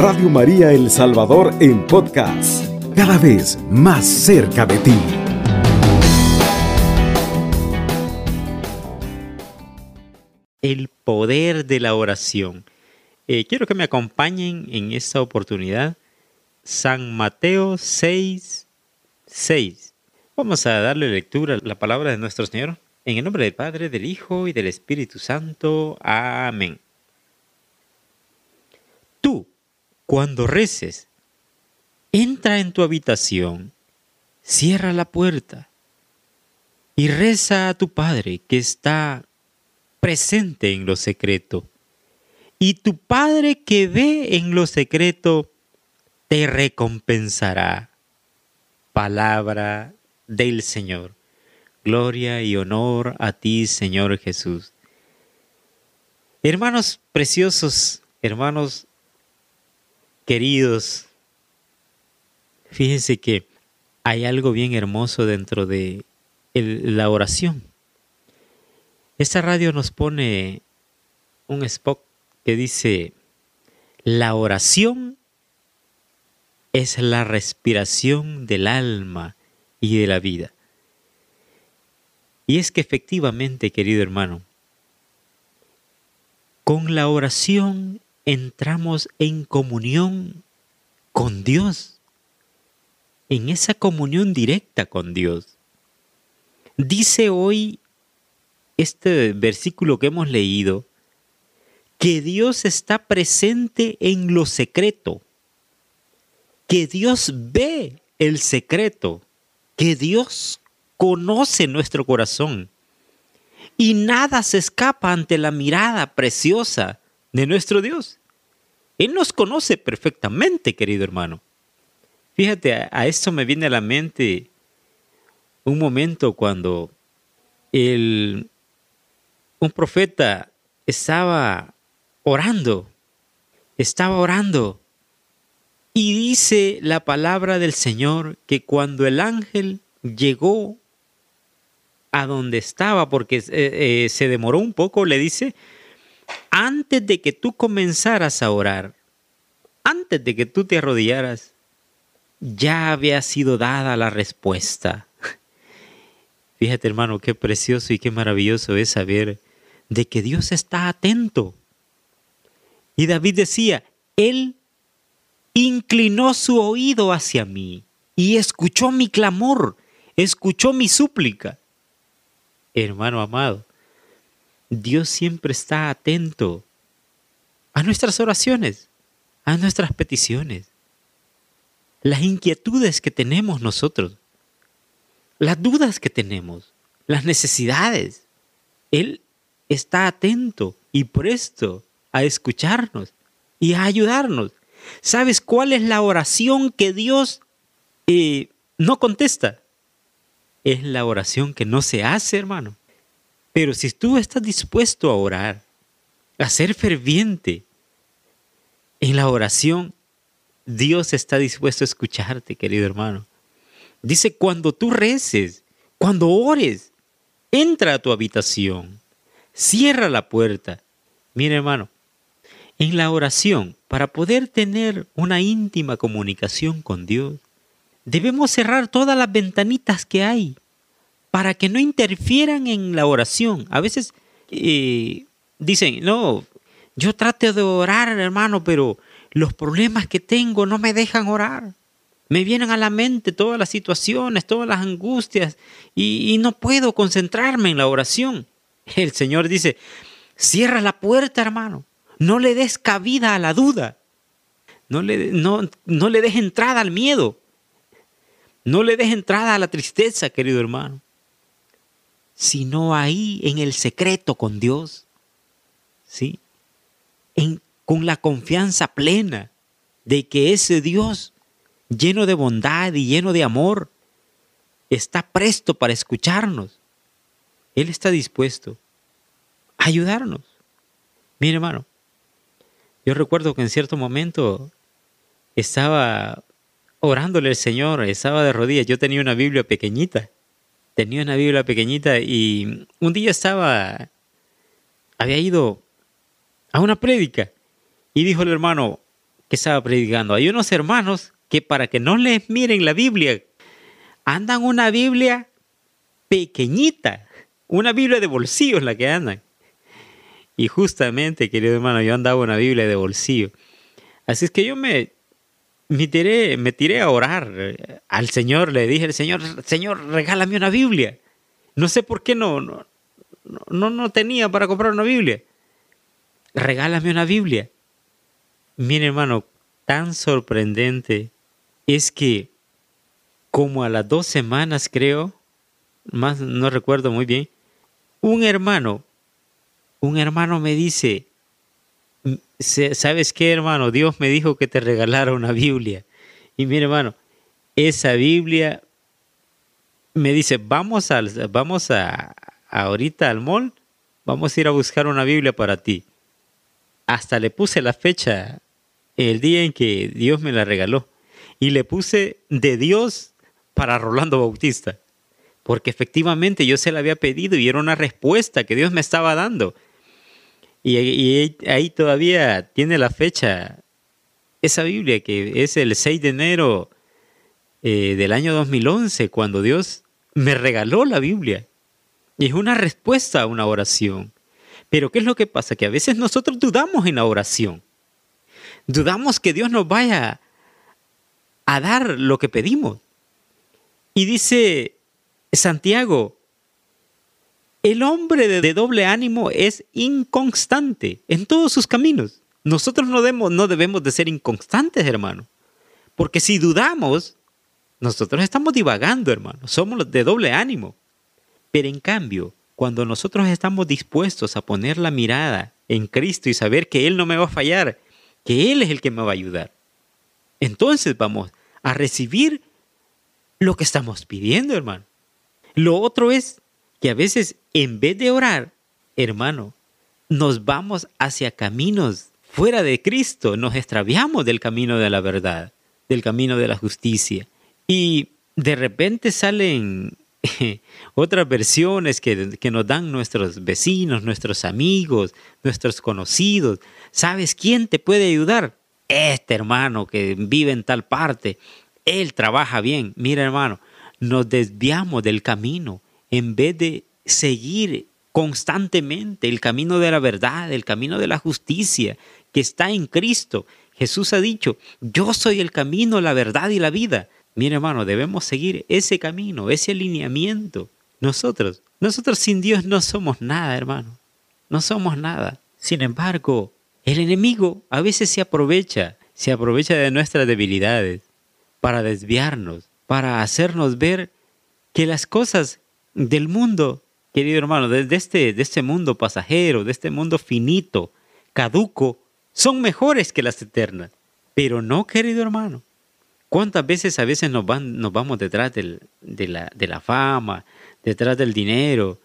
Radio María El Salvador en podcast, cada vez más cerca de ti. El poder de la oración. Eh, quiero que me acompañen en esta oportunidad. San Mateo 6, 6. Vamos a darle lectura a la palabra de nuestro Señor. En el nombre del Padre, del Hijo y del Espíritu Santo. Amén. Tú, cuando reces, entra en tu habitación, cierra la puerta y reza a tu Padre que está presente en lo secreto. Y tu Padre que ve en lo secreto te recompensará. Palabra del Señor. Gloria y honor a ti, Señor Jesús. Hermanos preciosos, hermanos Queridos, fíjense que hay algo bien hermoso dentro de la oración. Esta radio nos pone un spot que dice, la oración es la respiración del alma y de la vida. Y es que efectivamente, querido hermano, con la oración entramos en comunión con Dios, en esa comunión directa con Dios. Dice hoy este versículo que hemos leído, que Dios está presente en lo secreto, que Dios ve el secreto, que Dios conoce nuestro corazón y nada se escapa ante la mirada preciosa de nuestro Dios. Él nos conoce perfectamente, querido hermano. Fíjate, a, esto me viene a la mente un momento cuando el, un profeta estaba orando, estaba orando, y dice la palabra del Señor que cuando el ángel llegó a donde estaba, porque eh, eh, se demoró un poco, le dice, antes de que tú comenzaras a orar, antes de que tú te arrodillaras, ya había sido dada la respuesta. Fíjate hermano, qué precioso y qué maravilloso es saber de que Dios está atento. Y David decía, Él inclinó su oído hacia mí y escuchó mi clamor, escuchó mi súplica. Hermano amado, Dios siempre está atento a nuestras oraciones, a nuestras peticiones, las inquietudes que tenemos nosotros, las dudas que tenemos, las necesidades. Él está atento y presto a escucharnos y a ayudarnos. ¿Sabes cuál es la oración que Dios eh, no contesta? Es la oración que no se hace, hermano. Pero si tú estás dispuesto a orar, a ser ferviente en la oración, Dios está dispuesto a escucharte, querido hermano. Dice, cuando tú reces, cuando ores, entra a tu habitación, cierra la puerta. Mira, hermano, en la oración, para poder tener una íntima comunicación con Dios, debemos cerrar todas las ventanitas que hay para que no interfieran en la oración. A veces eh, dicen, no, yo trato de orar, hermano, pero los problemas que tengo no me dejan orar. Me vienen a la mente todas las situaciones, todas las angustias y, no puedo concentrarme en la oración. El Señor dice, cierra la puerta, hermano. No le des cabida a la duda. No le, no, no le des entrada al miedo. No le des entrada a la tristeza, querido hermano sino ahí en el secreto con Dios. ¿Sí? En, con la confianza plena de que ese Dios lleno de bondad y lleno de amor está presto para escucharnos. Él está dispuesto a ayudarnos. Mire, hermano, yo recuerdo que en cierto momento estaba orándole al Señor, estaba de rodillas, yo tenía una Biblia pequeñita tenía una Biblia pequeñita y un día estaba, había ido a una prédica y dijo el hermano, que estaba predicando. Hay unos hermanos que para que no les miren la Biblia, andan una Biblia pequeñita, una Biblia de bolsillo la que andan. Y justamente, querido hermano, yo andaba una Biblia de bolsillo. Así es que yo me, me tiré, me tiré a orar eh, al Señor, le dije al Señor, Señor, regálame una Biblia. No sé por qué no, no, no, no tenía para comprar una Biblia. Regálame una Biblia. Mire, hermano, tan sorprendente es que como a las dos semanas, creo, más no recuerdo muy bien, un hermano, un hermano me dice, ¿sabes qué, hermano? Dios me dijo que te regalara una Biblia. Y mire, hermano, esa Biblia me dice, vamos, al, vamos a, ahorita al mall, vamos a ir a buscar una Biblia para ti. Hasta le puse la fecha, el día en que Dios me la regaló. Y le puse de Dios para Rolando Bautista. Porque efectivamente yo se la había pedido y era una respuesta que Dios me estaba dando. Y, ahí todavía tiene la fecha, esa Biblia que es el 6 de enero eh, del año 2011, cuando Dios me regaló la Biblia. Y es una respuesta a una oración. Pero ¿qué es lo que pasa? Que a veces nosotros dudamos en la oración. Dudamos que Dios nos vaya a dar lo que pedimos. Y dice Santiago, el hombre de doble ánimo es inconstante en todos sus caminos. Nosotros no debemos, de ser inconstantes, hermano. Porque si dudamos, nosotros estamos divagando, hermano. Somos de doble ánimo. Pero en cambio, cuando nosotros estamos dispuestos a poner la mirada en Cristo y saber que Él no me va a fallar, que Él es el que me va a ayudar, entonces vamos a recibir lo que estamos pidiendo, hermano. Lo otro es que a veces en vez de orar, hermano, nos vamos hacia caminos fuera de Cristo, nos extraviamos del camino de la verdad, del camino de la justicia. Y de repente salen otras versiones que, que, nos dan nuestros vecinos, nuestros amigos, nuestros conocidos. ¿Sabes quién te puede ayudar? Este hermano que vive en tal parte. Él trabaja bien. Mira hermano, nos desviamos del camino en vez de seguir constantemente el camino de la verdad, el camino de la justicia que está en Cristo. Jesús ha dicho, yo soy el camino, la verdad y la vida. Mire hermano, debemos seguir ese camino, ese alineamiento. Nosotros, nosotros sin Dios no somos nada, hermano. No somos nada. Sin embargo, el enemigo a veces se aprovecha, se aprovecha de nuestras debilidades para desviarnos, para hacernos ver que las cosas del mundo, querido hermano, de, este, de este mundo pasajero, de este mundo finito, caduco, son mejores que las eternas. Pero no, querido hermano. ¿Cuántas veces a veces nos, van, nos vamos detrás de, la, de la fama, detrás del dinero?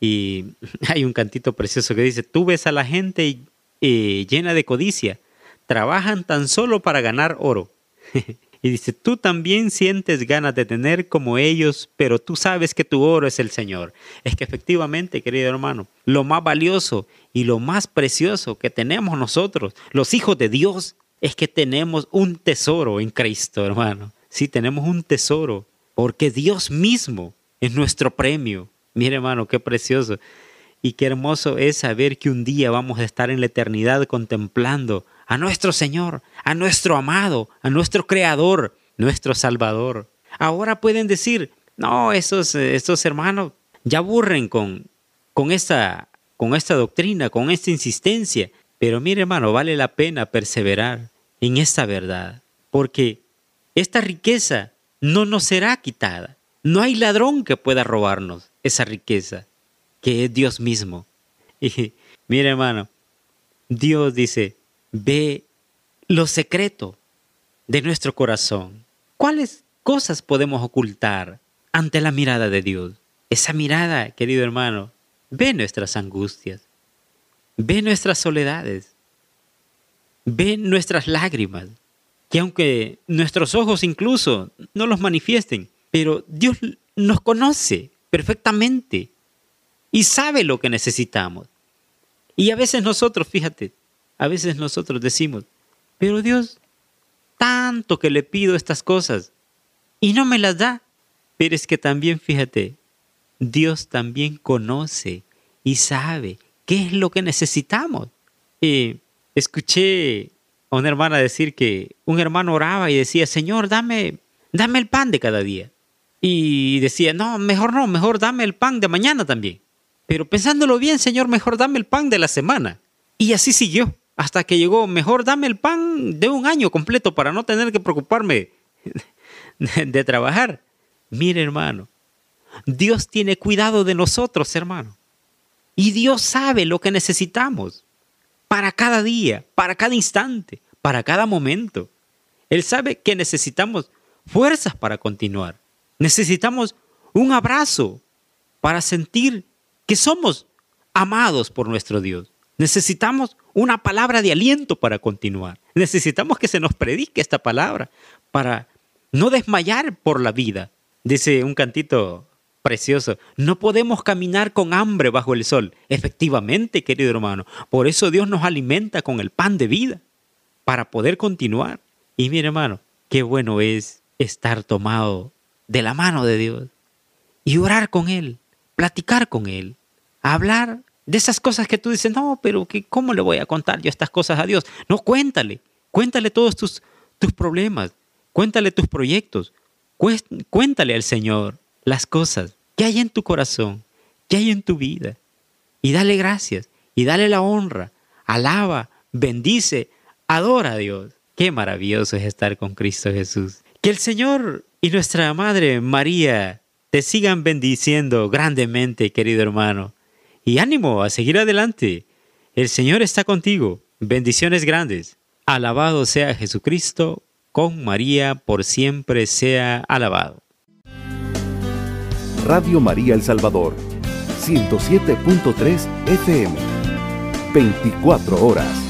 Y hay un cantito precioso que dice, tú ves a la gente eh, llena de codicia, trabajan tan solo para ganar oro. Y dice, tú también sientes ganas de tener como ellos, pero tú sabes que tu oro es el Señor. Es que efectivamente, querido hermano, lo más valioso y lo más precioso que tenemos nosotros, los hijos de Dios, es que tenemos un tesoro en Cristo, hermano. Sí, tenemos un tesoro, porque Dios mismo es nuestro premio. Mire, hermano, qué precioso. Y qué hermoso es saber que un día vamos a estar en la eternidad contemplando a nuestro Señor, a nuestro amado, a nuestro Creador, nuestro Salvador. Ahora pueden decir, no, estos, estos hermanos ya aburren con, con, esta, con esta doctrina, con esta insistencia. Pero mire hermano, vale la pena perseverar en esta verdad, porque esta riqueza no nos será quitada. No hay ladrón que pueda robarnos esa riqueza, que es Dios mismo. Y mire hermano, Dios dice, ve lo secreto de nuestro corazón. ¿Cuáles cosas podemos ocultar ante la mirada de Dios? Esa mirada, querido hermano, ve nuestras angustias, ve nuestras soledades, ve nuestras lágrimas, que aunque nuestros ojos incluso no los manifiesten, pero Dios nos conoce perfectamente y sabe lo que necesitamos. Y a veces nosotros, fíjate, a veces nosotros decimos, pero Dios, tanto que le pido estas cosas y no me las da. Pero es que también, fíjate, Dios también conoce y sabe qué es lo que necesitamos. Escuché a una hermana decir que un hermano oraba y decía, Señor, dame, dame el pan de cada día. Y decía, no, mejor no, mejor dame el pan de mañana también. Pero pensándolo bien, Señor, mejor dame el pan de la semana. Y así siguió, hasta que llegó, mejor dame el pan de un año completo para no tener que preocuparme de, trabajar. Mire, hermano, Dios tiene cuidado de nosotros, hermano. Y Dios sabe lo que necesitamos para cada día, para cada instante, para cada momento. Él sabe que necesitamos fuerzas para continuar. Necesitamos un abrazo para sentir que somos amados por nuestro Dios. Necesitamos una palabra de aliento para continuar. Necesitamos que se nos predique esta palabra para no desmayar por la vida. Dice un cantito precioso. No podemos caminar con hambre bajo el sol. Efectivamente, querido hermano. Por eso Dios nos alimenta con el pan de vida, para poder continuar. Y mi hermano, qué bueno es estar tomado de la mano de Dios y orar con Él, platicar con Él, hablar de esas cosas que tú dices, no, pero ¿cómo le voy a contar yo estas cosas a Dios? No, cuéntale, cuéntale todos tus, tus problemas, cuéntale tus proyectos, cuéntale al Señor las cosas que hay en tu corazón, que hay en tu vida. Y dale gracias, y dale la honra, alaba, bendice, adora a Dios. Qué maravilloso es estar con Cristo Jesús. Que el Señor y nuestra Madre María te sigan bendiciendo grandemente, querido hermano. Y ánimo a seguir adelante. El Señor está contigo. Bendiciones grandes. Alabado sea Jesucristo, con María por siempre sea alabado. Radio María El Salvador, 107.3 FM, 24 horas.